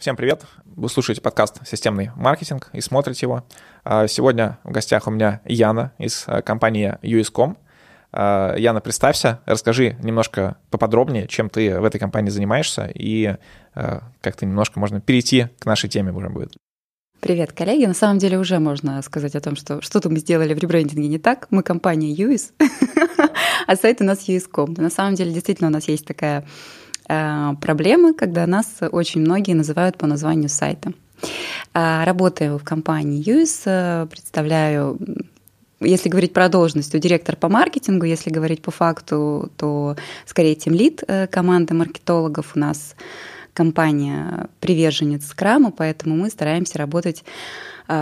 Всем привет! Вы слушаете подкаст «Системный маркетинг» и смотрите его. А, сегодня в гостях у меня Яна из э, компании US.com. А, Яна, представься, расскажи немножко поподробнее, чем ты в этой компании занимаешься, и как-то немножко можно перейти к нашей теме уже будет. Привет, коллеги. На самом деле уже можно сказать о том, что что-то мы сделали в ребрендинге не так. Мы компания US, а сайт у нас US.com. На самом деле действительно у нас есть такая проблемы, когда нас очень многие называют по названию сайта. А, работаю в компании ЮИС, э, представляю если говорить про должность, то директор по маркетингу, если говорить по факту, то скорее тем лид э, команды маркетологов у нас компания приверженец скрама, поэтому мы стараемся работать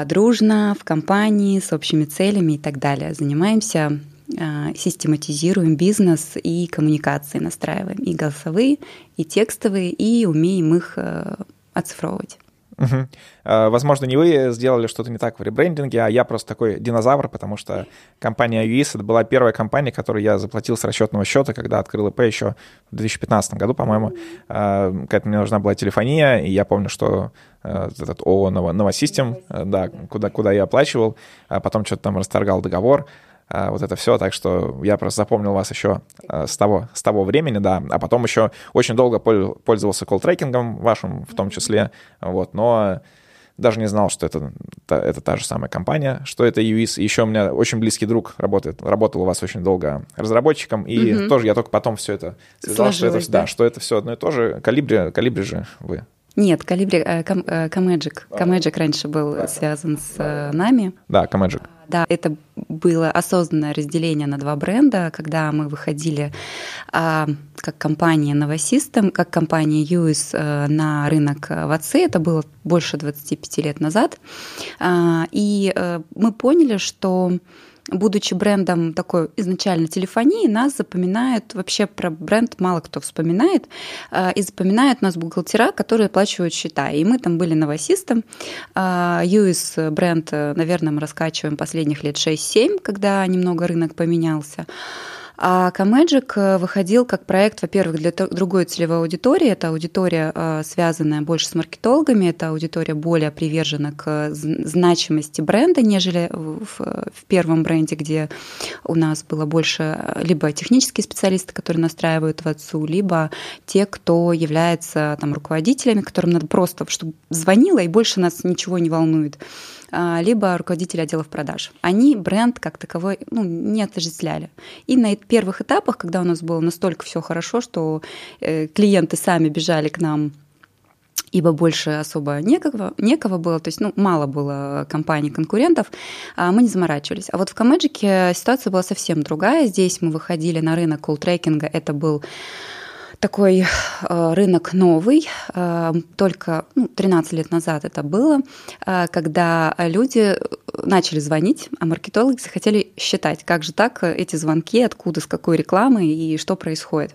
дружно в компании с общими целями и так далее. Занимаемся а, систематизируем бизнес и коммуникации настраиваем, и голосовые, и текстовые, и умеем их э, оцифровывать. Угу. Возможно, не вы сделали что-то не так в ребрендинге, а я просто такой динозавр, потому что компания UIS это была первая компания, которую я заплатил с расчетного счета, когда открыл ИП еще в 2015 году, по-моему. Какая-то мне нужна была телефония, и я помню, что э, этот ООО Новосистем, э, да, куда, куда я оплачивал, а потом что-то там расторгал договор, а, вот это все, так что я просто запомнил вас еще а, с того, с того времени, да, а потом еще очень долго пользовался колл-трекингом вашим в том числе, вот, но даже не знал, что это, это, та же самая компания, что это UIS. Еще у меня очень близкий друг работает, работал у вас очень долго разработчиком, и угу. тоже я только потом все это связал, что это, да? да, что это все одно и то же. Калибри, калибри же вы. Нет, Калибри, э, Камэджик. Камэджик раньше был связан с э, нами. Да, Камэджик. Да, это было осознанное разделение на два бренда, когда мы выходили а, как компания Новосистем, как компания Юис а, на рынок ВАЦИ. Это было больше 25 лет назад. А, и а, мы поняли, что будучи брендом такой изначально телефонии, нас запоминают, вообще про бренд мало кто вспоминает, а, и запоминают нас бухгалтера, которые оплачивают счета. И мы там были новосистом. US а, бренд, наверное, мы раскачиваем последних лет 6-7, когда немного рынок поменялся. А Камеджик э, выходил как проект, во-первых, для другой целевой аудитории. Это аудитория, э, связанная больше с маркетологами, это аудитория более привержена к значимости бренда, нежели в, в первом бренде, где у нас было больше э, либо технические специалисты, которые настраивают в отцу, либо те, кто является там, руководителями, которым надо просто, чтобы звонила и больше нас ничего не волнует. А, либо руководители отделов продаж. Они бренд как таковой ну, не отождествляли. И на первых этапах, когда у нас было настолько все хорошо, что э, клиенты сами бежали к нам ибо больше особо некого, некого было, то есть ну, мало было компаний-конкурентов, а мы не заморачивались. А вот в Камеджике ситуация была совсем другая. Здесь мы выходили на рынок колл-трекинга, это был такой э, рынок новый, э, только ну, 13 лет назад это было, э, когда люди начали звонить, а маркетологи захотели считать, как же так эти звонки, откуда, с какой рекламы и что происходит.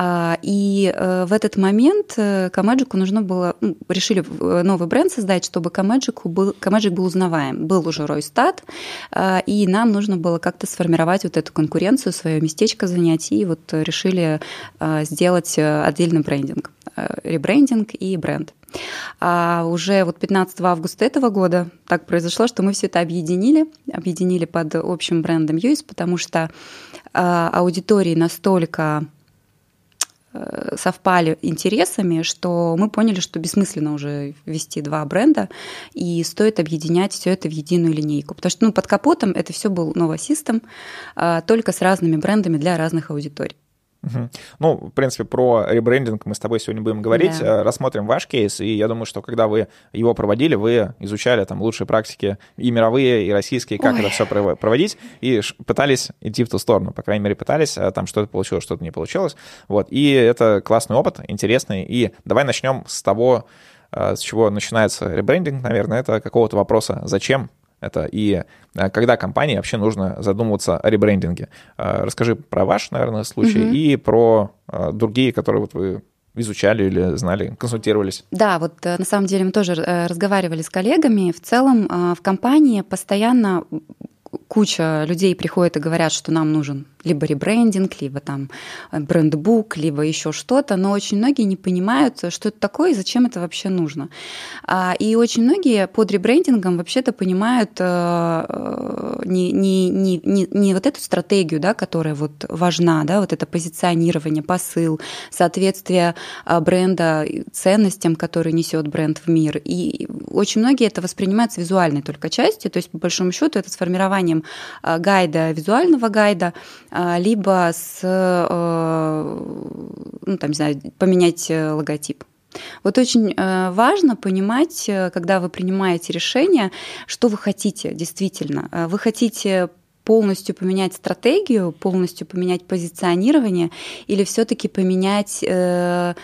И в этот момент Камеджику нужно было, ну, решили новый бренд создать, чтобы Камеджику был, Камеджик был узнаваем. Был уже Ройстат, и нам нужно было как-то сформировать вот эту конкуренцию, свое местечко занять, и вот решили сделать э, отдельный брендинг, э, ребрендинг и бренд. А уже вот 15 августа этого года так произошло, что мы все это объединили, объединили под общим брендом Юис, потому что а, аудитории настолько э, совпали интересами, что мы поняли, что бессмысленно уже вести два бренда, и стоит объединять все это в единую линейку. Потому что ну, под капотом это все был новосистом, а, только с разными брендами для разных аудиторий. Угу. Ну, в принципе, про ребрендинг мы с тобой сегодня будем говорить. Да. Э, рассмотрим ваш кейс, и я думаю, что когда вы его проводили, вы изучали там лучшие практики и мировые, и российские, как Ой. это все проводить, и пытались идти в ту сторону, по крайней мере, пытались, а там что-то получилось, что-то не получилось. Вот, и это классный опыт, интересный. И давай начнем с того, э, с чего начинается ребрендинг, наверное, это какого-то вопроса «Зачем?», это и э, когда компании вообще нужно задумываться о ребрендинге. Э, расскажи про ваш, наверное, случай угу. и про э, другие, которые вот вы изучали или знали, консультировались? Да, вот на самом деле мы тоже разговаривали с коллегами. В целом в компании постоянно куча людей приходит и говорят, что нам нужен либо ребрендинг, либо там брендбук, либо еще что-то, но очень многие не понимают, что это такое и зачем это вообще нужно. А, и очень многие под ребрендингом вообще-то понимают э, э, не, не, не, не, не вот эту стратегию, да, которая вот важна, да, вот это позиционирование, посыл, соответствие а, бренда ценностям, которые несет бренд в мир. И очень многие это воспринимают с визуальной только частью, то есть по большому счету это с формированием а, гайда, визуального гайда, а, либо с, э, ну, там, не знаю, поменять э, логотип. Вот очень э, важно понимать, когда вы принимаете решение, что вы хотите действительно. Вы хотите полностью поменять стратегию, полностью поменять позиционирование или все-таки поменять э,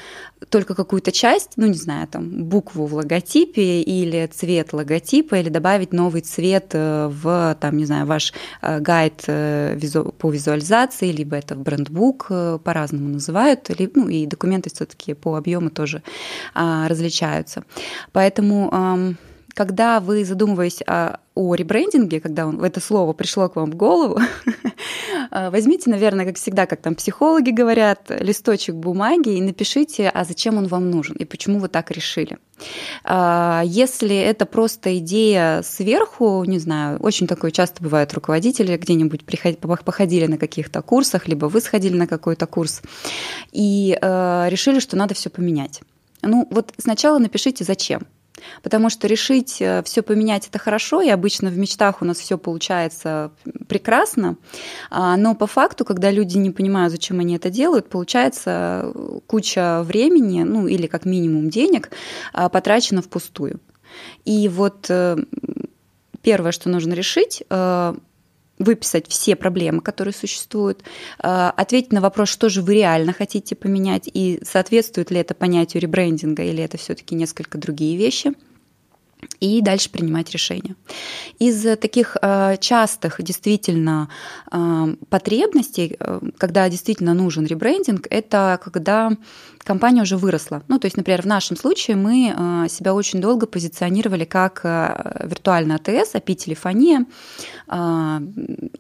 только какую-то часть, ну не знаю, там букву в логотипе или цвет логотипа, или добавить новый цвет э, в, там, не знаю, ваш э, гайд э, по визуализации, либо это в брендбук, по-разному называют, ну и документы все-таки по объему тоже а, различаются. Поэтому когда вы задумываетесь о, о ребрендинге, когда он, это слово пришло к вам в голову, возьмите, наверное, как всегда, как там психологи говорят, листочек бумаги и напишите, а зачем он вам нужен и почему вы так решили. А, если это просто идея сверху, не знаю, очень такое часто бывает руководители где-нибудь походили на каких-то курсах, либо вы сходили на какой-то курс и э, решили, что надо все поменять. Ну вот сначала напишите, зачем. Потому что решить э, все поменять это хорошо, и обычно в мечтах у нас все получается прекрасно, а, но по факту, когда люди не понимают, зачем они это делают, получается э, куча времени, ну или как минимум денег, а, потрачено впустую. И вот э, первое, что нужно решить, выписать все проблемы, которые существуют, э, ответить на вопрос, что же вы реально хотите поменять, и соответствует ли это понятию ребрендинга, или это все-таки несколько другие вещи и дальше принимать решения. Из таких э, частых действительно э, потребностей, когда действительно нужен ребрендинг, это когда компания уже выросла. Ну, то есть, например, в нашем случае мы э, себя очень долго позиционировали как э, виртуальная АТС, API-телефония, э,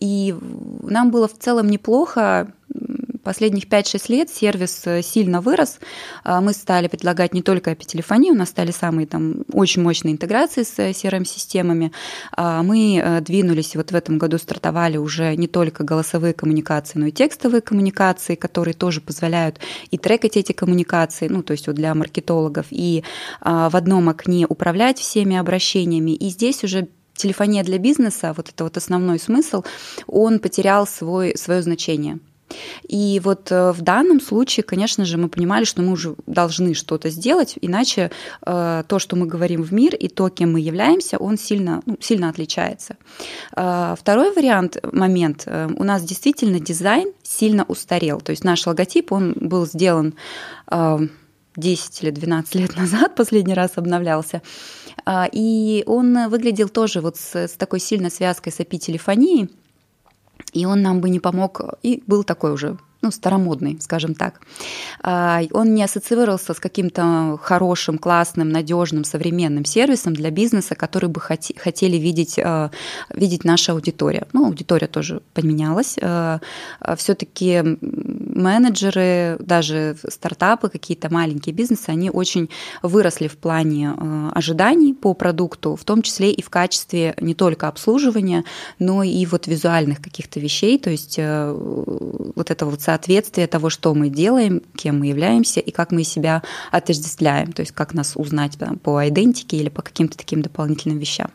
и нам было в целом неплохо Последних 5-6 лет сервис э, сильно вырос. А, мы стали предлагать не только API-телефонию, у нас стали самые там очень мощные интеграции с э, CRM-системами. А, мы э, двинулись, вот в этом году стартовали уже не только голосовые коммуникации, но и текстовые коммуникации, которые тоже позволяют и трекать эти коммуникации, ну, то есть вот для маркетологов, и а, в одном окне управлять всеми обращениями. И здесь уже телефония для бизнеса, вот это вот основной смысл, он потерял свой, свое значение. И вот э, в данном случае, конечно же, мы понимали, что мы уже должны что-то сделать, иначе э, то, что мы говорим в мир, и то, кем мы являемся, он сильно, ну, сильно отличается. Э, второй вариант, момент, у нас действительно дизайн сильно устарел. То есть наш логотип, он был сделан 10 или 12 лет назад, последний раз обновлялся. И он выглядел тоже вот с, с такой сильной связкой с API-телефонией, и он нам бы не помог, и был такой уже ну, старомодный, скажем так. А, он не ассоциировался с каким-то хорошим, классным, надежным, современным сервисом для бизнеса, который бы хотели видеть, а, видеть наша аудитория. Ну, аудитория тоже поменялась. А, Все-таки менеджеры, даже стартапы, какие-то маленькие бизнесы, они очень выросли в плане ожиданий по продукту, в том числе и в качестве не только обслуживания, но и вот визуальных каких-то вещей, то есть э, вот этого вот соответствие того, что мы делаем, кем мы являемся и как мы себя отождествляем, то есть как нас узнать там, по идентике или по каким-то таким дополнительным вещам.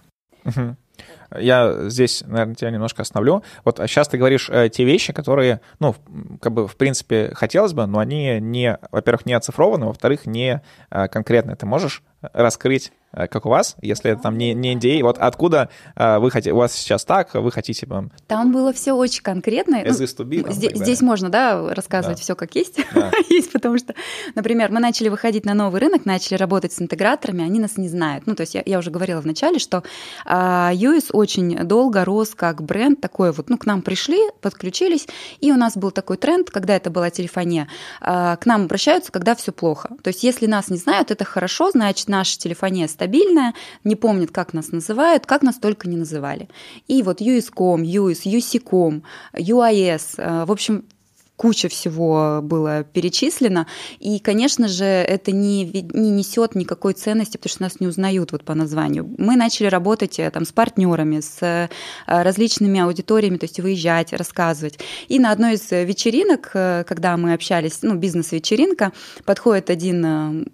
Я здесь, наверное, тебя немножко остановлю. Вот сейчас ты говоришь э, те вещи, которые, ну, как бы, в принципе, хотелось бы, но они не, во-первых, не оцифрованы, во-вторых, не э, конкретные. Ты можешь раскрыть Э, как у вас, если это там не, не NDA, вот откуда э, вы хотите, у вас сейчас так, вы хотите... Там, там было все очень конкретно. Ну, be, там, здесь, здесь можно, да, рассказывать да. все как есть. Да. есть, потому что, например, мы начали выходить на новый рынок, начали работать с интеграторами, они нас не знают. Ну, то есть я, я уже говорила в начале, что э, US очень долго рос как бренд такой вот, ну, к нам пришли, подключились, и у нас был такой тренд, когда это была телефония, э, к нам обращаются, когда все плохо. То есть если нас не знают, это хорошо, значит, наша телефония стабильная, не помнят, как нас называют, как нас только не называли. И вот US.com, US, UC.com, UIS, в общем, куча всего было перечислено. И, конечно же, это не, не несет никакой ценности, потому что нас не узнают вот по названию. Мы начали работать э, там, с партнерами, с э, различными аудиториями, то есть выезжать, рассказывать. И на одной из вечеринок, э, когда мы общались, ну, бизнес-вечеринка, подходит один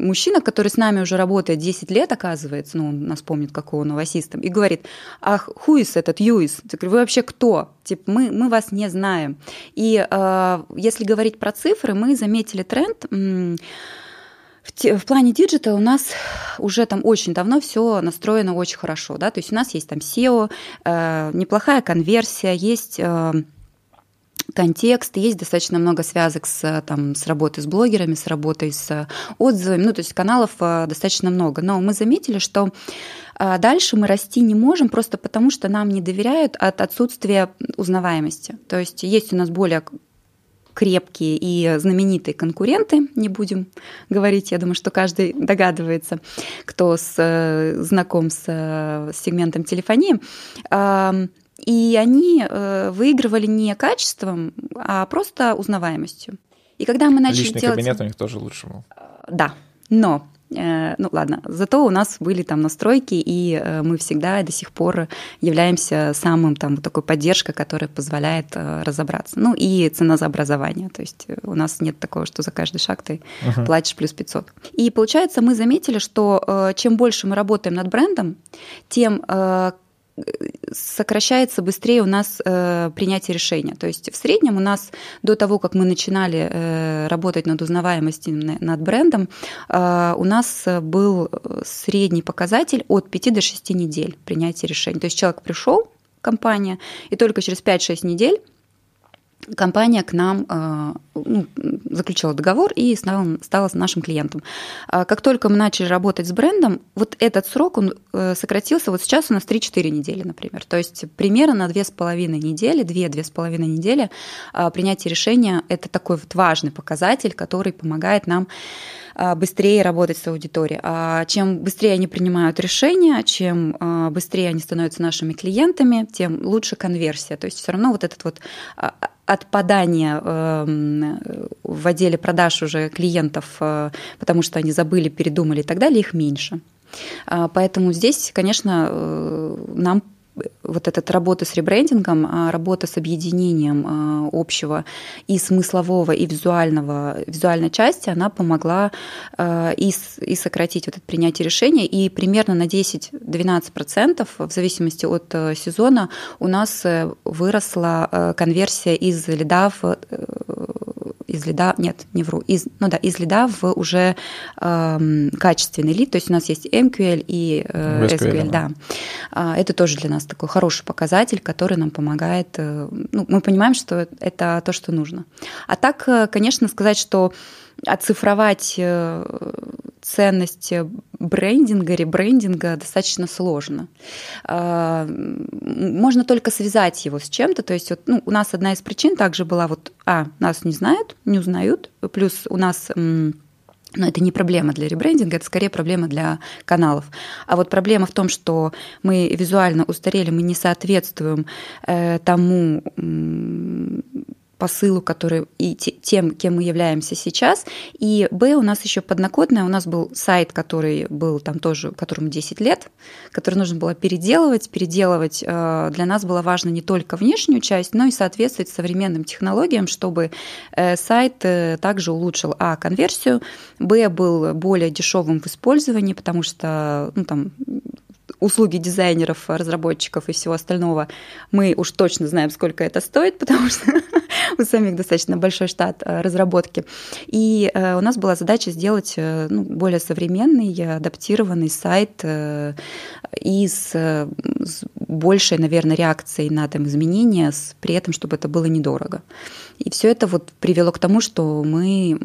мужчина, который с нами уже работает 10 лет, оказывается, ну, он нас помнит, как Новосистем, и говорит, ах, who is этот UIS? Вы вообще кто? Типа, мы, мы вас не знаем. И э, если говорить про цифры, мы заметили тренд. В, в плане digital у нас уже там очень давно все настроено очень хорошо, да, то есть у нас есть там SEO, э, неплохая конверсия, есть э, контекст, есть достаточно много связок с, там, с работой с блогерами, с работой с отзывами, ну, то есть каналов э, достаточно много. Но мы заметили, что э, дальше мы расти не можем просто потому, что нам не доверяют от отсутствия узнаваемости. То есть есть у нас более крепкие и знаменитые конкуренты, не будем говорить, я думаю, что каждый догадывается, кто с, э, знаком с, с сегментом телефонии. И они э, выигрывали не качеством, а просто узнаваемостью. И когда мы начали Личный делать... кабинет у них тоже лучше был. Да, но э, ну ладно, зато у нас были там настройки, и э, мы всегда до сих пор являемся самым там такой поддержкой, которая позволяет разобраться. Ну и цена за образование, то есть у нас нет такого, что за каждый шаг ты uh-huh. платишь плюс 500. И получается, мы заметили, что чем больше мы работаем над брендом, тем сокращается быстрее у нас э, принятие решения. То есть в среднем у нас до того, как мы начинали э, работать над узнаваемостью, над брендом, э, у нас был средний показатель от 5 до 6 недель принятия решения. То есть человек пришел, компания, и только через 5-6 недель компания к нам э, ну, заключила договор и стала, стала нашим клиентом. А как только мы начали работать с брендом, вот этот срок он э, сократился, вот сейчас у нас 3-4 недели, например. То есть примерно на 2,5 недели, 2-2,5 недели а, принятие решения – это такой вот важный показатель, который помогает нам а, быстрее работать с аудиторией. А чем быстрее они принимают решения, чем быстрее они становятся нашими клиентами, тем лучше конверсия. То есть все равно вот этот вот отпадание эм, в отделе продаж уже клиентов, э, потому что они забыли, передумали и так далее, их меньше. А, поэтому здесь, конечно, э, нам вот эта работа с ребрендингом, а работа с объединением а, общего и смыслового, и визуального, визуальной части, она помогла а, и, и сократить вот это принятие решения. И примерно на 10-12% в зависимости от э, сезона у нас э, выросла э, конверсия из лида в из лида, нет, не вру, из, ну да, из лида в уже э, качественный лид, то есть у нас есть MQL и э, SQL, SQL, да. да. Это тоже для нас такой хороший показатель, который нам помогает, э, ну, мы понимаем, что это то, что нужно. А так, э, конечно, сказать, что оцифровать э, ценность брендинга, ребрендинга достаточно сложно. А, можно только связать его с чем-то. То есть вот, ну, у нас одна из причин также была вот, а, нас не знают, не узнают, плюс у нас но это не проблема для ребрендинга, это скорее проблема для каналов. А вот проблема в том, что мы визуально устарели, мы не соответствуем э, тому посылу, который и тем, кем мы являемся сейчас. И Б у нас еще поднакодная, у нас был сайт, который был там тоже, которому 10 лет, который нужно было переделывать. Переделывать э, для нас было важно не только внешнюю часть, но и соответствовать современным технологиям, чтобы э, сайт э, также улучшил А конверсию, Б был более дешевым в использовании, потому что ну, там, услуги дизайнеров, разработчиков и всего остального, мы уж точно знаем, сколько это стоит, потому что у самих достаточно большой штат э, разработки. И э, у нас была задача сделать э, ну, более современный, адаптированный сайт и с, с большей, наверное, реакцией на там изменения, при этом, чтобы это было недорого. И все это вот привело к тому, что мы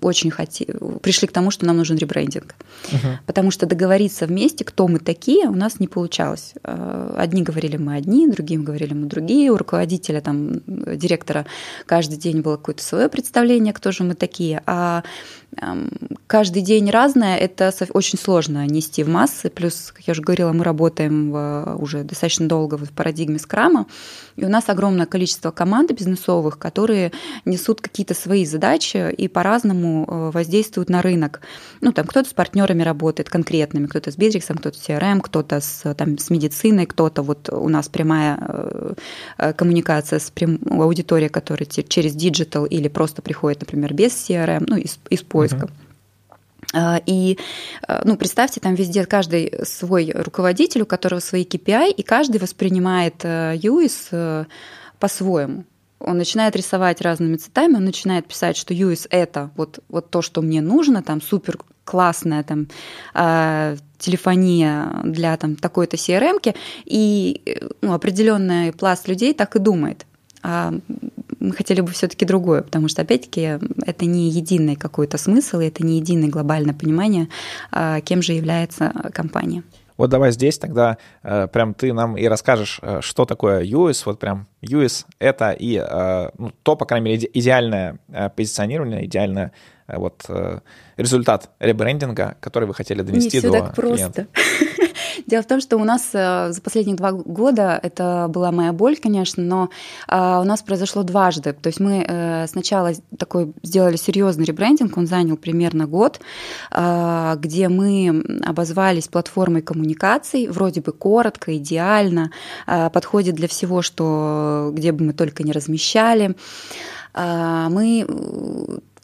очень хотели, пришли к тому, что нам нужен ребрендинг. Uh-huh. Потому что договориться вместе, кто мы такие, у нас не получалось. Э, одни говорили мы одни, другим говорили мы другие. У руководителя, там, директора каждый день было какое-то свое представление, кто же мы такие. А каждый день разное, это очень сложно нести в массы. Плюс, как я уже говорила, мы работаем в, уже достаточно долго в парадигме скрама, и у нас огромное количество команд бизнесовых, которые несут какие-то свои задачи и по-разному э, воздействуют на рынок. Ну, там кто-то с партнерами работает конкретными, кто-то с Битриксом, кто-то с CRM, кто-то с, там, с медициной, кто-то вот у нас прямая э, э, коммуникация с прям, аудиторией, которая через digital или просто приходит, например, без CRM, ну, из, из поиска. Uh-huh. И, ну, представьте, там везде каждый свой руководитель, у которого свои KPI, и каждый воспринимает UIS э, по-своему. Он начинает рисовать разными цветами, он начинает писать, что UIS это вот, вот то, что мне нужно, там супер классная там э, телефония для там такой-то CRM, и э, ну, определенный пласт людей так и думает. А мы хотели бы все-таки другое, потому что, опять-таки, это не единый какой-то смысл, и это не единое глобальное понимание, а, кем же является компания. Вот давай здесь тогда э, прям ты нам и расскажешь, э, что такое US, вот прям US это и э, ну, то, по крайней мере, идеальное позиционирование, идеальное вот результат ребрендинга, который вы хотели донести Не все до так просто. Дело в том, что у нас э, за последние два года, это была моя боль, конечно, но э, у нас произошло дважды. То есть мы э, сначала такой сделали серьезный ребрендинг, он занял примерно год, где мы обозвались платформой коммуникаций, вроде бы коротко, идеально, подходит для всего, что где бы мы только не размещали. Мы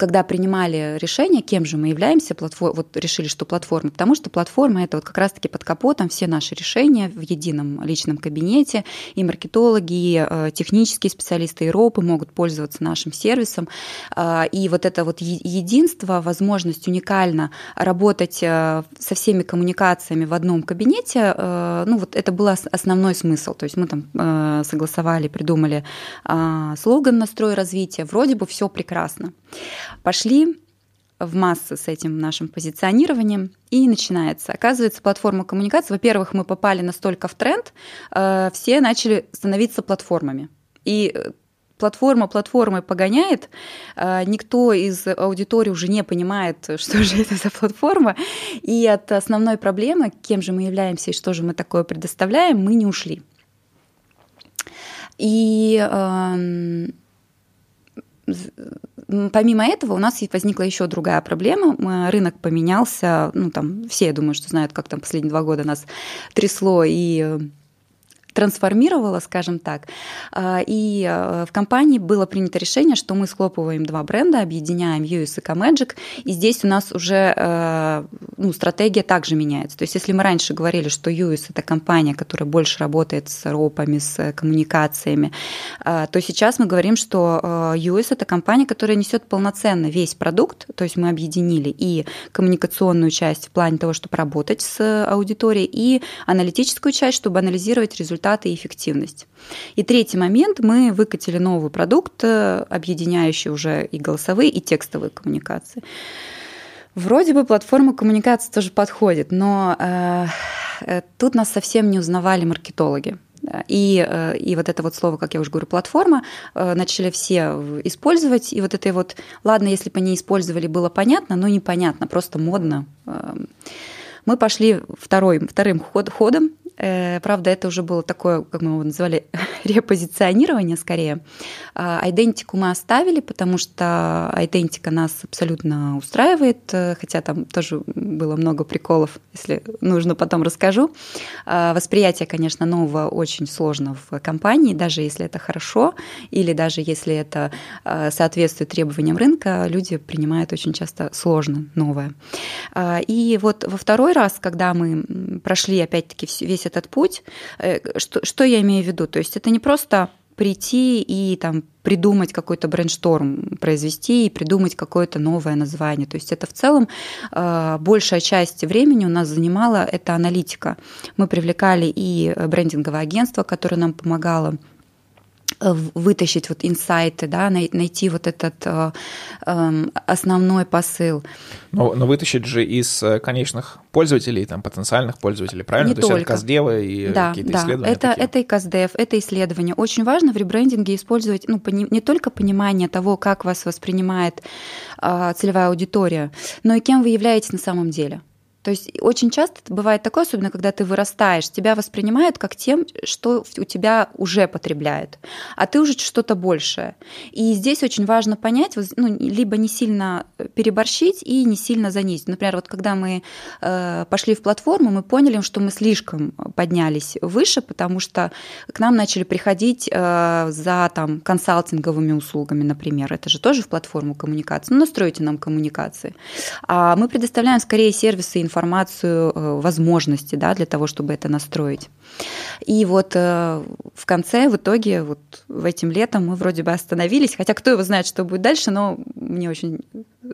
когда принимали решение, кем же мы являемся, платформ, вот решили, что платформа, потому что платформа это вот как раз-таки под капотом все наши решения в едином личном кабинете, и маркетологи, и э, технические специалисты, и ропы могут пользоваться нашим сервисом. А, и вот это вот единство, возможность уникально работать э, со всеми коммуникациями в одном кабинете, э, ну вот это был основной смысл. То есть мы там согласовали, придумали а, слоган «Настрой развития», вроде бы все прекрасно. Пошли в массы с этим нашим позиционированием, и начинается. Оказывается, платформа коммуникации, во-первых, мы попали настолько в тренд, э, все начали становиться платформами. И э, платформа платформой погоняет, э, никто из аудитории уже не понимает, что же это за платформа, и от основной проблемы, кем же мы являемся и что же мы такое предоставляем, мы не ушли. И эм, Помимо этого у нас возникла еще другая проблема. Рынок поменялся. Ну, там все, я думаю, что знают, как там последние два года нас трясло и э, трансформировала, скажем так. А, и э, в компании было принято решение, что мы схлопываем два бренда, объединяем US и Comagic, и здесь у нас уже э, ну, стратегия также меняется. То есть если мы раньше говорили, что US – это компания, которая больше работает с ропами, с коммуникациями, э, то сейчас мы говорим, что US – это компания, которая несет полноценно весь продукт, то есть мы объединили и коммуникационную часть в плане того, чтобы работать с аудиторией, и аналитическую часть, чтобы анализировать результаты результаты и эффективность. И третий момент, мы выкатили новый продукт, э, объединяющий уже и голосовые, и текстовые коммуникации. Вроде бы платформа коммуникации тоже подходит, но э, э тут нас совсем не узнавали маркетологи. И, э, и вот это вот слово, как я уже говорю, платформа, начали все использовать. И вот это вот, ладно, если бы они использовали, было понятно, но непонятно, просто модно. Мы пошли второй, вторым ход, ходом, правда, это уже было такое, как мы его называли, репозиционирование скорее. Айдентику мы оставили, потому что айдентика нас абсолютно устраивает, э, хотя там тоже было много приколов, если нужно, потом расскажу. А, восприятие, конечно, нового очень сложно в компании, даже если это хорошо или даже если это а, соответствует требованиям рынка, люди принимают очень часто сложно новое. А, и вот во второй раз, когда мы прошли опять-таки весь этот путь, э, что, что я имею в виду? То есть это не просто прийти и там придумать какой-то брейншторм, произвести и придумать какое-то новое название. То есть это в целом э, большая часть времени у нас занимала эта аналитика. Мы привлекали и брендинговое агентство, которое нам помогало Э, вытащить вот инсайты, да, найти вот этот э, эм, основной посыл. Но, но вытащить же из э, конечных пользователей, там, потенциальных пользователей, правильно? Не То только. есть это каздевы и да, какие-то да. исследования Это, такие. это и каздев, это исследование. Очень важно в ребрендинге использовать ну, не только понимание того, как вас воспринимает э, целевая аудитория, но и кем вы являетесь на самом деле. То есть очень часто бывает такое, особенно когда ты вырастаешь, тебя воспринимают как тем, что у тебя уже потребляют, а ты уже что-то большее. И здесь очень важно понять, ну, либо не сильно переборщить и не сильно занизить. Например, вот когда мы э, пошли в платформу, мы поняли, что мы слишком поднялись выше, потому что к нам начали приходить э, за там, консалтинговыми услугами, например. Это же тоже в платформу коммуникации. Ну, настройте нам коммуникации. А мы предоставляем скорее сервисы информацию, э, возможности да, для того, чтобы это настроить. И вот э, в конце, в итоге, вот в этим летом мы вроде бы остановились, хотя кто его знает, что будет дальше, но мне очень э,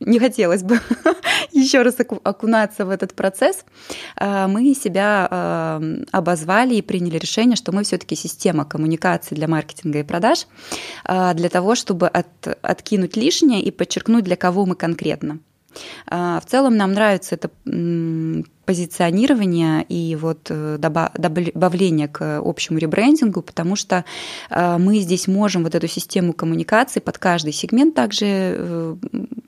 не хотелось бы еще раз окунаться в этот процесс, мы себя обозвали и приняли решение, что мы все-таки система коммуникации для маркетинга и продаж для того, чтобы от, откинуть лишнее и подчеркнуть, для кого мы конкретно. А, в целом нам нравится это позиционирование и вот э, добавление к общему ребрендингу, потому что э, мы здесь можем вот эту систему коммуникации под каждый сегмент также э,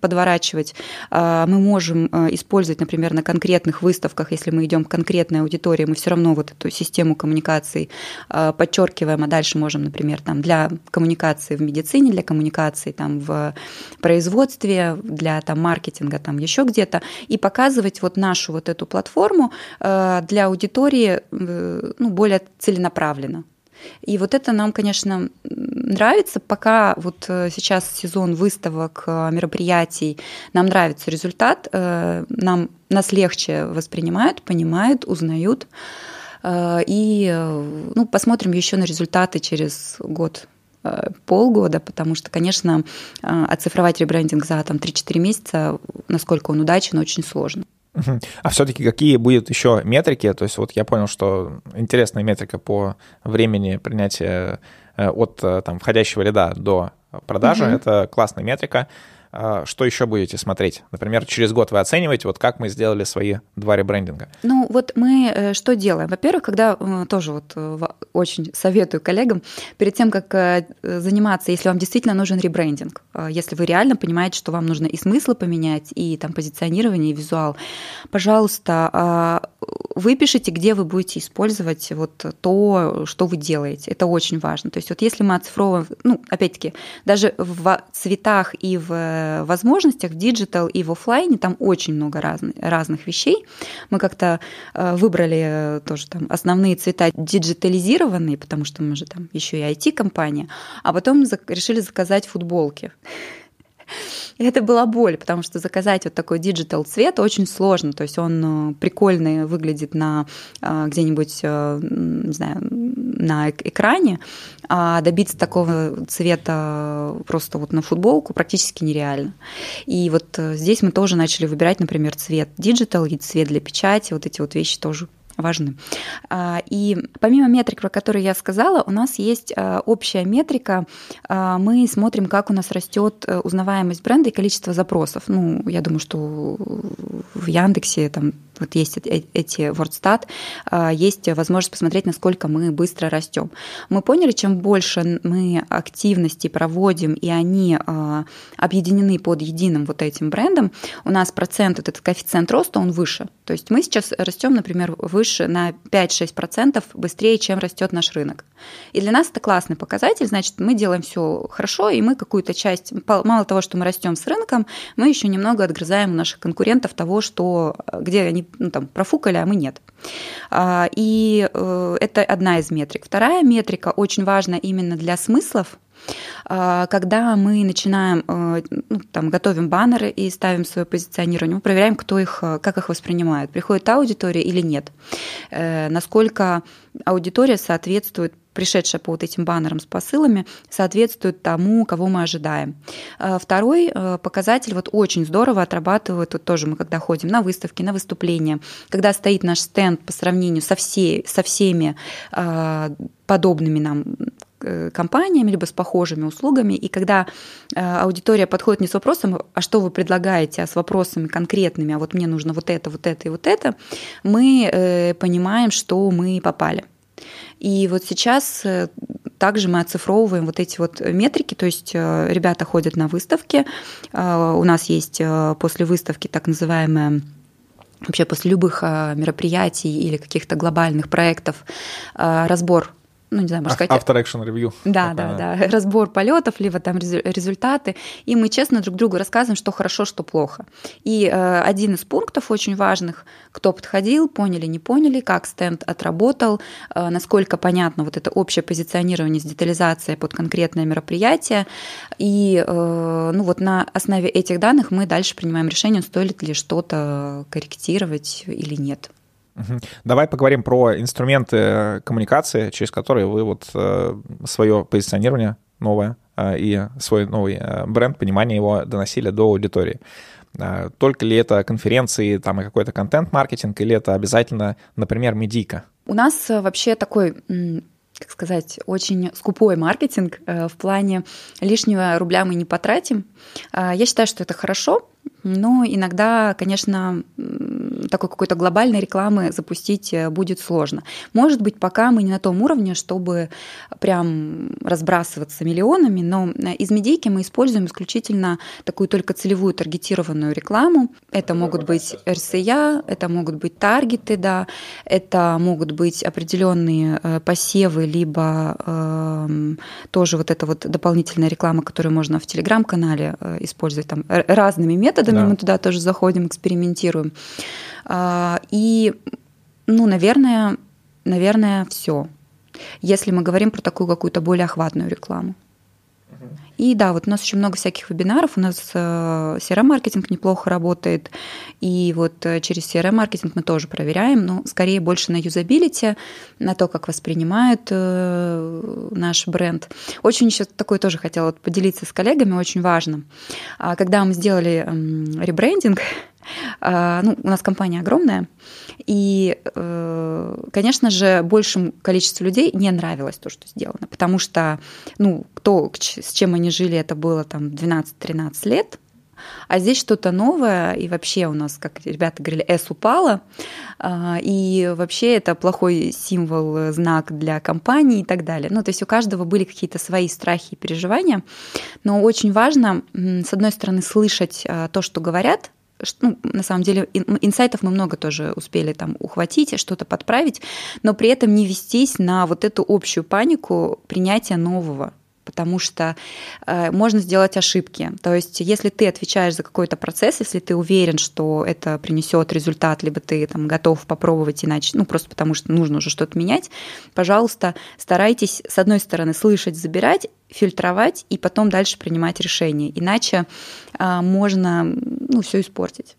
подворачивать. Мы можем использовать, например, на конкретных выставках, если мы идем к конкретной аудитории, мы все равно вот эту систему коммуникации подчеркиваем, а дальше можем, например, там для коммуникации в медицине, для коммуникации там в производстве, для там маркетинга там еще где-то, и показывать вот нашу вот эту платформу платформу э, для аудитории э, ну, более целенаправленно. И вот это нам, конечно, нравится. Пока вот э, сейчас сезон выставок, мероприятий, нам нравится результат, нам нас легче воспринимают, понимают, узнают. И ну, посмотрим еще на результаты через год полгода, потому что, конечно, оцифровать ребрендинг за там, 3-4 месяца, насколько он удачен, очень сложно. А все-таки какие будут еще метрики? То есть вот я понял, что интересная метрика по времени принятия э, от э, там, входящего лида до продажи. Угу. Это классная метрика. А, что еще будете смотреть? Например, через год вы оцениваете, вот как мы сделали свои два ребрендинга? Ну, вот мы э, что делаем? Во-первых, когда э, тоже вот э, очень советую коллегам, перед тем, как заниматься, если вам действительно нужен ребрендинг, если вы реально понимаете, что вам нужно и смыслы поменять, и там позиционирование, и визуал, пожалуйста, а, выпишите, где вы будете использовать вот то, что вы делаете. Это очень важно. То есть вот если мы оцифровываем, ну, опять-таки, даже в цветах и в возможностях в digital и в офлайне там очень много разных, разных вещей. Мы как-то э, выбрали тоже там основные цвета диджитализированные, потому что мы же там еще и IT-компания, а потом решили заказать футболки. Это была боль, потому что заказать вот такой digital цвет очень сложно. То есть он э, прикольный выглядит на э, где-нибудь, э, не знаю, на экране, а добиться такого цвета просто вот на футболку практически нереально. И вот здесь мы тоже начали выбирать, например, цвет digital и цвет для печати. Вот эти вот вещи тоже важны. А, и помимо метрик, про которые я сказала, у нас есть а, общая метрика. А, мы смотрим, как у нас растет э, узнаваемость бренда и количество запросов. Ну, я думаю, что в Яндексе там вот есть эти WordStat, есть возможность посмотреть, насколько мы быстро растем. Мы поняли, чем больше мы активности проводим, и они объединены под единым вот этим брендом, у нас процент, этот коэффициент роста, он выше. То есть мы сейчас растем, например, выше на 5-6% быстрее, чем растет наш рынок. И для нас это классный показатель, значит, мы делаем все хорошо, и мы какую-то часть, мало того, что мы растем с рынком, мы еще немного отгрызаем у наших конкурентов того, что, где они ну, там, профукали, а мы нет. А, и э, это одна из метрик. Вторая метрика очень важна именно для смыслов, а, когда мы начинаем, э, ну, там, готовим баннеры и ставим свое позиционирование, мы проверяем, кто их, э, как их воспринимает, приходит аудитория или нет, насколько аудитория соответствует пришедшая по вот этим баннерам с посылами, соответствует тому, кого мы ожидаем. Второй показатель вот очень здорово отрабатывает, вот тоже мы когда ходим на выставки, на выступления, когда стоит наш стенд по сравнению со, всей, со всеми подобными нам Э, компаниями, либо с похожими услугами. И когда э, аудитория подходит не с вопросом, а что вы предлагаете, а с вопросами конкретными, а вот мне нужно вот это, вот это и вот это, мы э, понимаем, что мы попали. И вот сейчас также мы оцифровываем вот эти вот метрики, то есть ребята ходят на выставки, у нас есть после выставки так называемая вообще после любых мероприятий или каких-то глобальных проектов разбор ну, не знаю, можно сказать... After Action Review. Да, да, да. Разбор полетов, либо там результаты. И мы честно друг другу рассказываем, что хорошо, что плохо. И э, один из пунктов очень важных, кто подходил, поняли, не поняли, как стенд отработал, э, насколько понятно вот это общее позиционирование с детализацией под конкретное мероприятие. И э, ну, вот на основе этих данных мы дальше принимаем решение, стоит ли что-то корректировать или нет. Давай поговорим про инструменты коммуникации, через которые вы вот э, свое позиционирование новое э, и свой новый э, бренд, понимание его доносили до аудитории. Только ли это конференции, там и какой-то контент-маркетинг, или это обязательно, например, медийка? У нас вообще такой как сказать, очень скупой маркетинг в плане лишнего рубля мы не потратим. Я считаю, что это хорошо, но иногда, конечно, такой какой-то глобальной рекламы запустить э, будет сложно. Может быть, пока мы не на том уровне, чтобы прям разбрасываться миллионами, но э, из медийки мы используем исключительно такую только целевую таргетированную рекламу. Это могут быть RCA, это могут быть таргеты, да, это могут быть определенные э, посевы, либо э, тоже вот эта вот дополнительная реклама, которую можно в телеграм-канале использовать там разными методами, да. мы туда тоже заходим, экспериментируем. А, и, ну, наверное, наверное, все. Если мы говорим про такую какую-то более охватную рекламу. И да, вот у нас очень много всяких вебинаров, у нас CRM-маркетинг э, неплохо работает, и вот э, через CRM-маркетинг мы тоже проверяем, но скорее больше на юзабилити, на то, как воспринимают э, наш бренд. Очень еще такое тоже хотела поделиться с коллегами, очень важно. А когда мы сделали ребрендинг, ну, у нас компания огромная, и, э, конечно же, большему количеству людей не нравилось то, что сделано, потому что, ну, кто, с чем они жили, это было там 12-13 лет, а здесь что-то новое, и вообще у нас, как ребята говорили, S упала, а, и вообще это плохой символ, знак для компании и так далее. Ну, то есть у каждого были какие-то свои страхи и переживания, но очень важно, с одной стороны, слышать а, то, что говорят, ну, на самом деле инсайтов мы много тоже успели там ухватить, что-то подправить, но при этом не вестись на вот эту общую панику принятия нового потому что э, можно сделать ошибки. То есть, если ты отвечаешь за какой-то процесс, если ты уверен, что это принесет результат, либо ты там готов попробовать иначе, ну просто потому что нужно уже что-то менять, пожалуйста, старайтесь с одной стороны слышать, забирать, фильтровать и потом дальше принимать решения. Иначе э, можно ну, все испортить.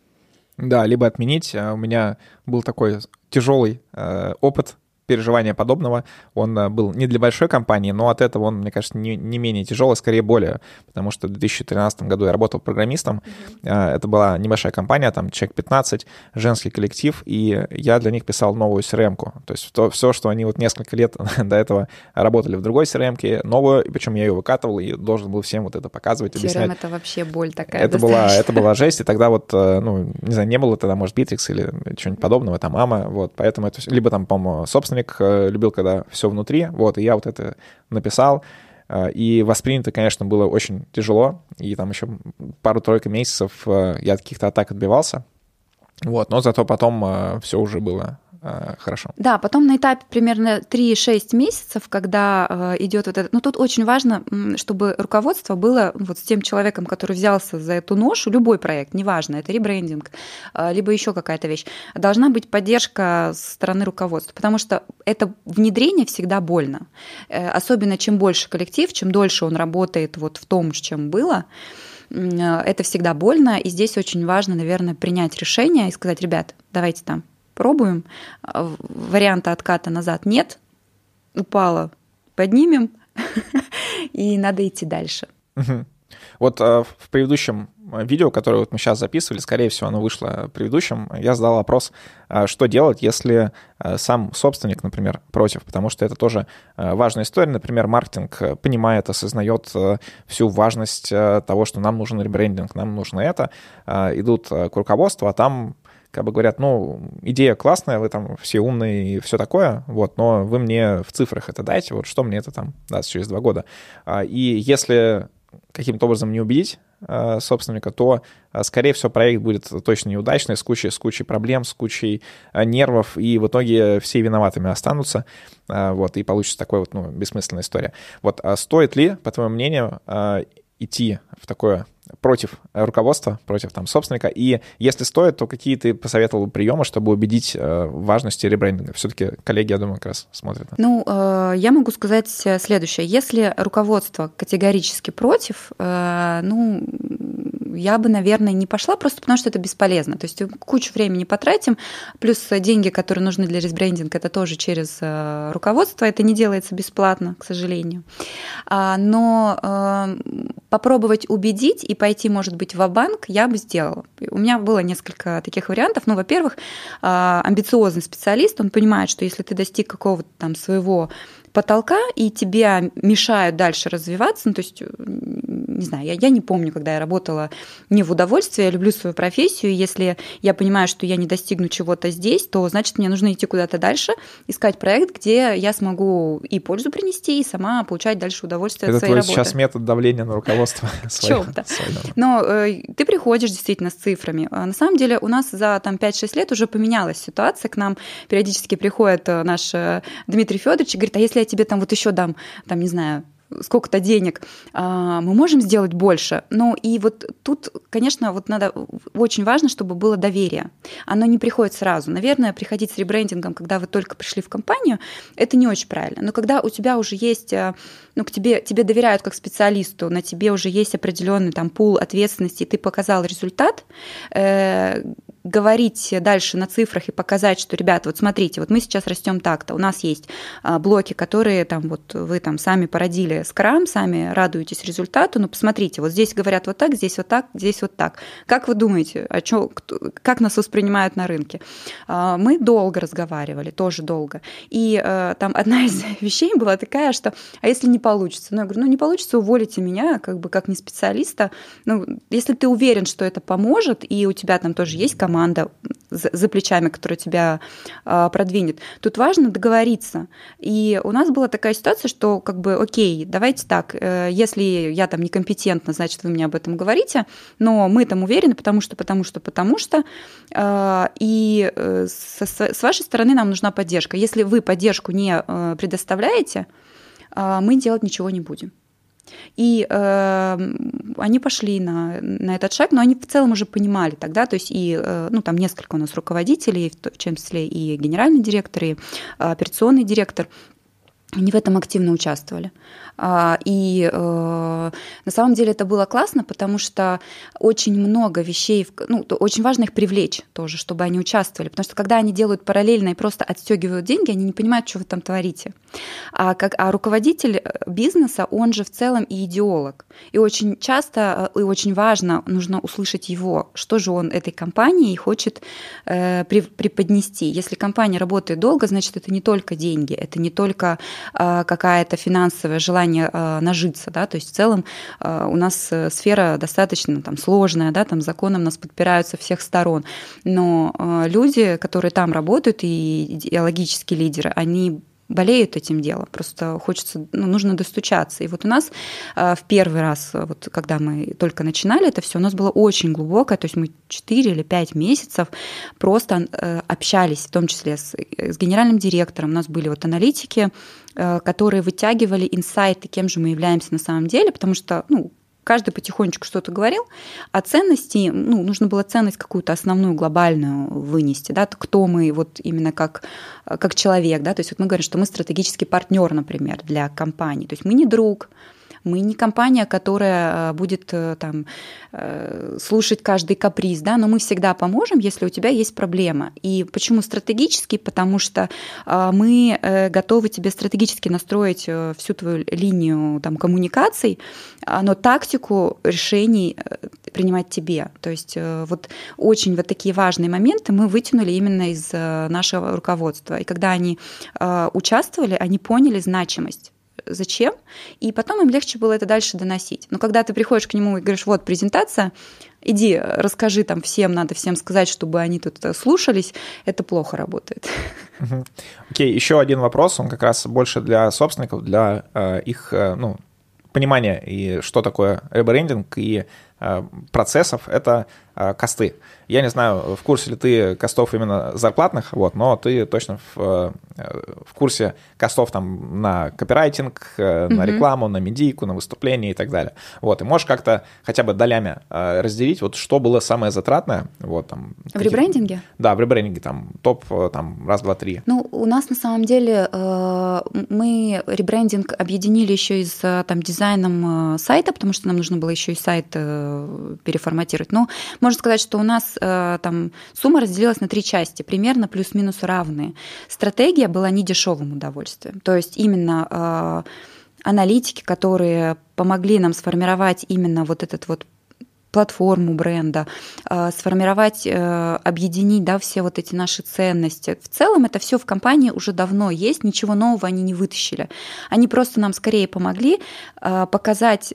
Да, либо отменить. А у меня был такой тяжелый э, опыт переживания подобного. Он э, был не для большой компании, но от этого он, мне кажется, не, не менее тяжелый, скорее более, потому что в 2013 году я работал программистом. Mm-hmm. Это была небольшая компания, там человек 15, женский коллектив, и я для них писал новую CRM-ку. То есть то, все, что они вот несколько лет до этого работали в другой CRM-ке, новую, и причем я ее выкатывал и должен был всем вот это показывать, объяснять. CRM — это вообще боль такая. Это была, это была жесть, и тогда вот, э, ну, не знаю, не было тогда, может, Bittrex или что-нибудь подобного, там, мама, вот, поэтому это либо там, по-моему, собственный художник, э, любил, когда все внутри, вот, и я вот это написал, и воспринято, конечно, было очень тяжело, и там еще пару-тройку месяцев э, я от каких-то атак отбивался, вот, но зато потом все уже было Э, хорошо. Да, потом на этапе примерно 3-6 месяцев, когда э, идет вот это, ну тут очень важно, чтобы руководство было вот с тем человеком, который взялся за эту ношу, любой проект, неважно, это ребрендинг, э, либо еще какая-то вещь, должна быть поддержка со стороны руководства, потому что это внедрение всегда больно, особенно чем больше коллектив, чем дольше он работает вот в том, с чем было, это всегда больно, и здесь очень важно, наверное, принять решение и сказать, ребят, давайте там пробуем. А, варианта отката назад нет. Упала поднимем, и надо идти дальше. Вот э, в предыдущем видео, которое мы сейчас записывали, скорее всего, оно вышло в предыдущем, я задал вопрос, э, что делать, если э, сам собственник, например, против, потому что это тоже важная история. Например, маркетинг понимает, осознает всю важность того, что нам нужен ребрендинг, нам нужно это, идут к руководству, а там как бы говорят, ну, идея классная, вы там все умные и все такое, вот, но вы мне в цифрах это дайте, вот что мне это там даст через два года. А, и если каким-то образом не убедить а, собственника, то, а, скорее всего, проект будет точно неудачный, с кучей, с кучей проблем, с кучей нервов, и в итоге все виноватыми останутся, вот, и получится такая вот, ну, бессмысленная история. Вот, стоит ли, по твоему мнению, идти в такое против руководства, против там собственника, и если стоит, то какие ты посоветовал приемы, чтобы убедить э, важности ребрендинга? Все-таки коллеги, я думаю, как раз смотрят. Ну, э, я могу сказать следующее. Если руководство категорически против, э, ну, я бы, наверное, не пошла, просто потому что это бесполезно. То есть кучу времени потратим, плюс деньги, которые нужны для ребрендинга, это тоже через э, руководство. Это не делается бесплатно, к сожалению. А, но э, попробовать убедить и пойти, может быть, в банк я бы сделала. У меня было несколько таких вариантов. Ну, во-первых, э, амбициозный специалист, он понимает, что если ты достиг какого-то там своего потолка, и тебе мешают дальше развиваться. Ну, то есть, не знаю, я, я не помню, когда я работала не в удовольствие, я люблю свою профессию, и если я понимаю, что я не достигну чего-то здесь, то значит, мне нужно идти куда-то дальше, искать проект, где я смогу и пользу принести, и сама получать дальше удовольствие Это от своей твой работы. сейчас метод давления на руководство. Чем-то. Но э, ты приходишь действительно с цифрами. А на самом деле у нас за там, 5-6 лет уже поменялась ситуация. К нам периодически приходит э, наш э, Дмитрий Федорович и говорит, а если я тебе там вот еще дам, там, не знаю, сколько-то денег, а, мы можем сделать больше. Ну и вот тут, конечно, вот надо очень важно, чтобы было доверие. Оно не приходит сразу. Наверное, приходить с ребрендингом, когда вы только пришли в компанию, это не очень правильно. Но когда у тебя уже есть, э, ну, к тебе, тебе доверяют как специалисту, на тебе уже есть определенный там пул ответственности, и ты показал результат, э, говорить дальше на цифрах и показать, что, ребята, вот смотрите, вот мы сейчас растем так-то, у нас есть а, блоки, которые там вот вы там сами породили скрам, сами радуетесь результату, но посмотрите, вот здесь говорят вот так, здесь вот так, здесь вот так. Как вы думаете, о чем, как нас воспринимают на рынке? А, мы долго разговаривали, тоже долго. И э, там одна из вещей была такая, что, а если не получится? Ну, я говорю, ну, не получится, уволите меня, как бы, как не специалиста. Ну, если ты уверен, что это поможет, и у тебя там тоже есть команда за, за плечами, которая тебя а, продвинет. Тут важно договориться. И у нас была такая ситуация, что как бы, окей, давайте так, э, если я там некомпетентна, значит, вы мне об этом говорите, но мы там уверены, потому что, потому что, потому что. А, и э, с вашей стороны нам нужна поддержка. Если вы поддержку не э, предоставляете, а, мы делать ничего не будем. И э, они пошли на, на этот шаг, но они в целом уже понимали тогда, то есть и, э, ну, там несколько у нас руководителей, в том числе и генеральный директор, и операционный директор, они в этом активно участвовали. А, и э, на самом деле это было классно, потому что очень много вещей, ну, очень важно их привлечь тоже, чтобы они участвовали. Потому что когда они делают параллельно и просто отстегивают деньги, они не понимают, что вы там творите. А, как, а руководитель э, бизнеса, он же в целом и идеолог. И очень часто э, и очень важно нужно услышать его, что же он этой компании хочет э, преподнести. Если компания работает долго, значит, это не только деньги, это не только какая-то финансовое желание э, нажиться, да, то есть в целом э, у нас э, сфера достаточно там сложная, да, там законом нас подпирают со всех сторон, но люди, которые там работают и идеологические лидеры, они болеют этим делом, просто хочется, ну, нужно достучаться. И вот у нас в первый раз, вот когда мы только начинали это все, у нас было очень глубокое, то есть мы 4 или 5 месяцев просто общались, в том числе с, с генеральным директором, у нас были вот аналитики, Э, которые вытягивали инсайты, кем же мы являемся на самом деле, потому что, ну, каждый потихонечку что-то говорил, а ценности, ну, нужно было ценность какую-то основную, глобальную вынести, да, кто мы вот именно как, как человек, да, то есть вот мы говорим, что мы стратегический партнер, например, для компании, то есть мы не друг, Мы не компания, которая будет там слушать каждый каприз, да, но мы всегда поможем, если у тебя есть проблема. И почему стратегически? Потому что мы готовы тебе стратегически настроить всю твою линию там, коммуникаций, но тактику решений принимать тебе. То есть вот очень вот такие важные моменты мы вытянули именно из нашего руководства. И когда они э, участвовали, они поняли значимость зачем, и потом им легче было это дальше доносить. Но когда ты приходишь к нему и говоришь, вот презентация, иди, расскажи там всем, надо всем сказать, чтобы они тут слушались, это плохо работает. Окей, okay, еще один вопрос, он как раз больше для собственников, для э, их э, ну, понимания, и что такое ребрендинг, и э, процессов, это э, косты. Я не знаю, в курсе ли ты костов именно зарплатных, вот, но ты точно в, э, в курсе костов там на копирайтинг, mm-hmm. на рекламу, на медийку, на выступление и так далее. Вот, и можешь как-то хотя бы долями э, разделить, вот что было самое затратное, вот там. В какие... ребрендинге? Да, в ребрендинге там топ там раз, два, три. Ну, у нас на самом деле мы ребрендинг объединили еще и с там дизайном сайта, потому что нам нужно было еще и сайт переформатировать. Но можно сказать, что у нас Э, там сумма разделилась на три части, примерно плюс-минус равные. Стратегия была не дешевым удовольствием. То есть именно э, аналитики, которые помогли нам сформировать именно вот этот вот платформу бренда, э, сформировать, объединить да, все вот эти наши ценности. В целом это все в компании уже давно есть, ничего нового они не вытащили. Они просто нам скорее помогли показать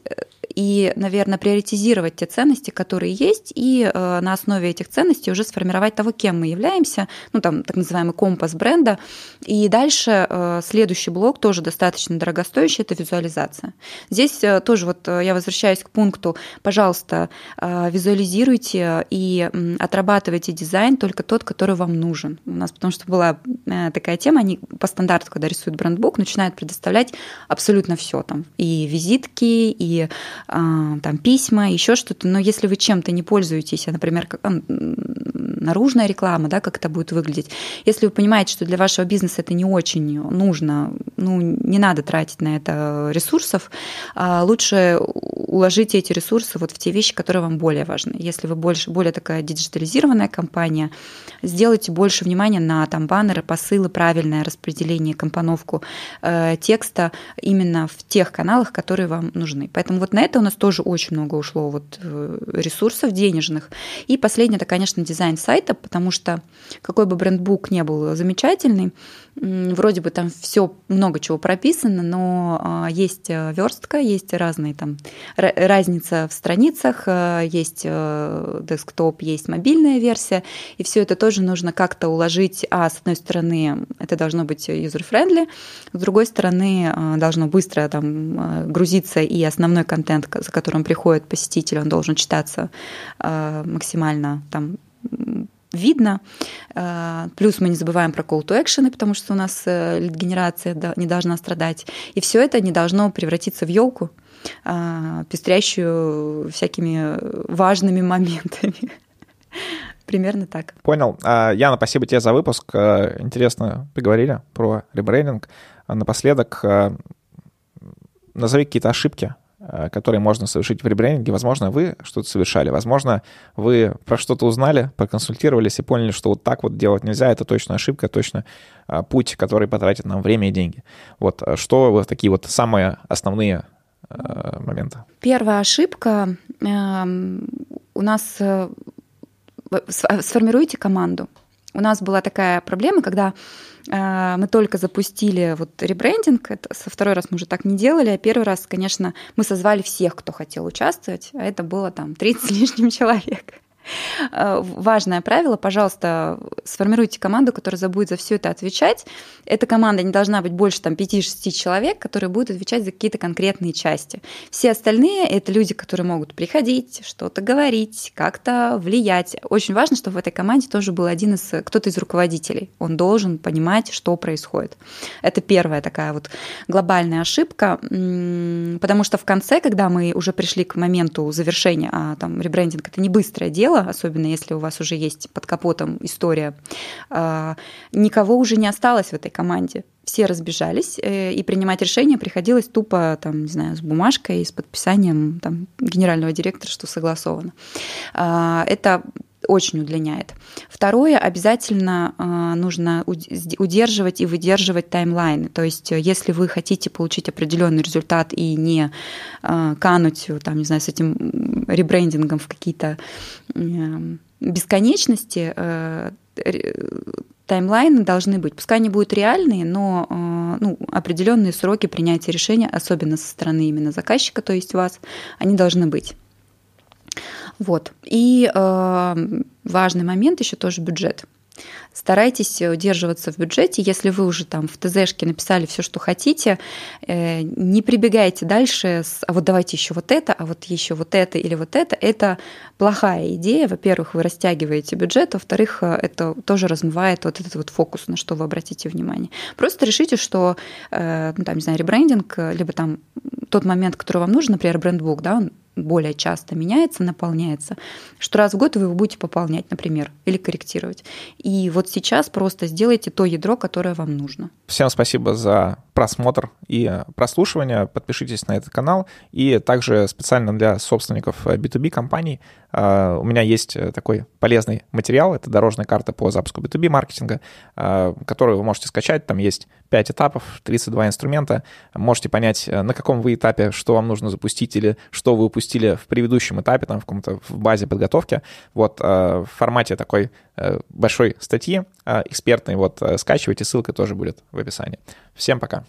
и, наверное, приоритизировать те ценности, которые есть, и э, на основе этих ценностей уже сформировать того, кем мы являемся, ну, там, так называемый компас бренда. И дальше э, следующий блок, тоже достаточно дорогостоящий, это визуализация. Здесь э, тоже вот я возвращаюсь к пункту, пожалуйста, визуализируйте и отрабатывайте дизайн только тот, который вам нужен. У нас потому что была такая тема, они по стандарту, когда рисуют брендбук, начинают предоставлять абсолютно все там, и визитки, и а, там письма, еще что-то. Но если вы чем-то не пользуетесь, например, как, наружная реклама, да, как это будет выглядеть, если вы понимаете, что для вашего бизнеса это не очень нужно, ну, не надо тратить на это ресурсов, а лучше уложите эти ресурсы вот в те вещи, которые вам более важны. Если вы больше, более такая диджитализированная компания, сделайте больше внимания на там баннеры, посылы, правильное распределение, компоновку э, текста именно в тех каналах, которые вам нужны. Поэтому вот на это у нас тоже очень много ушло вот э, ресурсов денежных. И последнее, это, конечно, дизайн сайта, потому что какой бы брендбук не был замечательный, вроде бы там все много чего прописано, но а, есть э, верстка, есть разные там разница в страницах, э, есть э, десктоп, есть мобильная версия, и все это тоже нужно как-то уложить. А с одной стороны, это должно быть user-friendly, с другой стороны, должно быстро там грузиться и основной контент, за которым приходит посетитель, он должен читаться максимально там видно. Э, плюс мы не забываем про call to action, потому что у нас э, лид-генерация не должна страдать. И все это не должно превратиться в елку, э, пестрящую всякими важными моментами. Примерно так. Понял. А, Яна, спасибо тебе за выпуск. Интересно поговорили про ребрендинг. Напоследок, назови какие-то ошибки, Э, которые можно совершить в ребрендинге. Возможно, вы что-то совершали. Возможно, вы про что-то узнали, проконсультировались и поняли, что вот так вот делать нельзя. Это точно ошибка, точно э, путь, который потратит нам время и деньги. Вот э, что вот такие вот самые основные моменты? Первая ошибка. Эм, у нас сформируйте команду. У нас была такая проблема, когда а, мы только запустили вот ребрендинг, это со второй раз мы уже так не делали, а первый раз, конечно, мы созвали всех, кто хотел участвовать, а это было там 30 с лишним человек. Э, важное правило, пожалуйста, сформируйте команду, которая будет за все это отвечать. Эта команда не должна быть больше там, 5-6 человек, которые будут отвечать за какие-то конкретные части. Все остальные — это люди, которые могут приходить, что-то говорить, как-то влиять. Очень важно, чтобы в этой команде тоже был один из, кто-то из руководителей. Он должен понимать, что происходит. Это первая такая вот глобальная ошибка, потому что в конце, когда мы уже пришли к моменту завершения, а там ребрендинг — это не быстрое дело, дело, особенно если у вас уже есть под капотом история, а, никого уже не осталось в этой команде. все разбежались, э, и принимать решение приходилось тупо, там, не знаю, с бумажкой и с подписанием там, генерального директора, что согласовано. А, это очень удлиняет. Второе, обязательно э, нужно удерживать и выдерживать таймлайны. То есть, э, если вы хотите получить определенный результат и не э, кануть, там, не знаю, с этим ребрендингом в какие-то бесконечности, таймлайны должны быть. Пускай они будут реальные, но ну, определенные сроки принятия решения, особенно со стороны именно заказчика, то есть вас, они должны быть. Вот. И э, важный момент еще тоже бюджет. Старайтесь удерживаться в бюджете. Если вы уже там в ТЗшке написали все, что хотите, э, не прибегайте дальше с «а вот давайте еще вот это, а вот еще вот это или вот это». Это плохая идея. Во-первых, вы растягиваете бюджет, во-вторых, э, это тоже размывает вот этот вот фокус, на что вы обратите внимание. Просто решите, что, э, ну, там, не знаю, ребрендинг, либо там тот момент, который вам нужен, например, брендбук, да, он более часто меняется, наполняется, что раз в год вы его будете пополнять, например, или корректировать. И вот сейчас просто сделайте то ядро, которое вам нужно. Всем спасибо за просмотр и прослушивание. Подпишитесь на этот канал. И также специально для собственников B2B компаний у меня есть э, такой полезный материал. Это дорожная карта по запуску B2B маркетинга, а, которую вы можете скачать. Там есть 5 этапов, 32 инструмента. Можете понять, э, на каком вы этапе, что вам нужно запустить или что вы упустили в предыдущем этапе, там в каком-то в базе подготовки. Вот а, в формате такой э, большой статьи экспертной. Вот скачивайте, ссылка тоже будет в описании. Всем пока.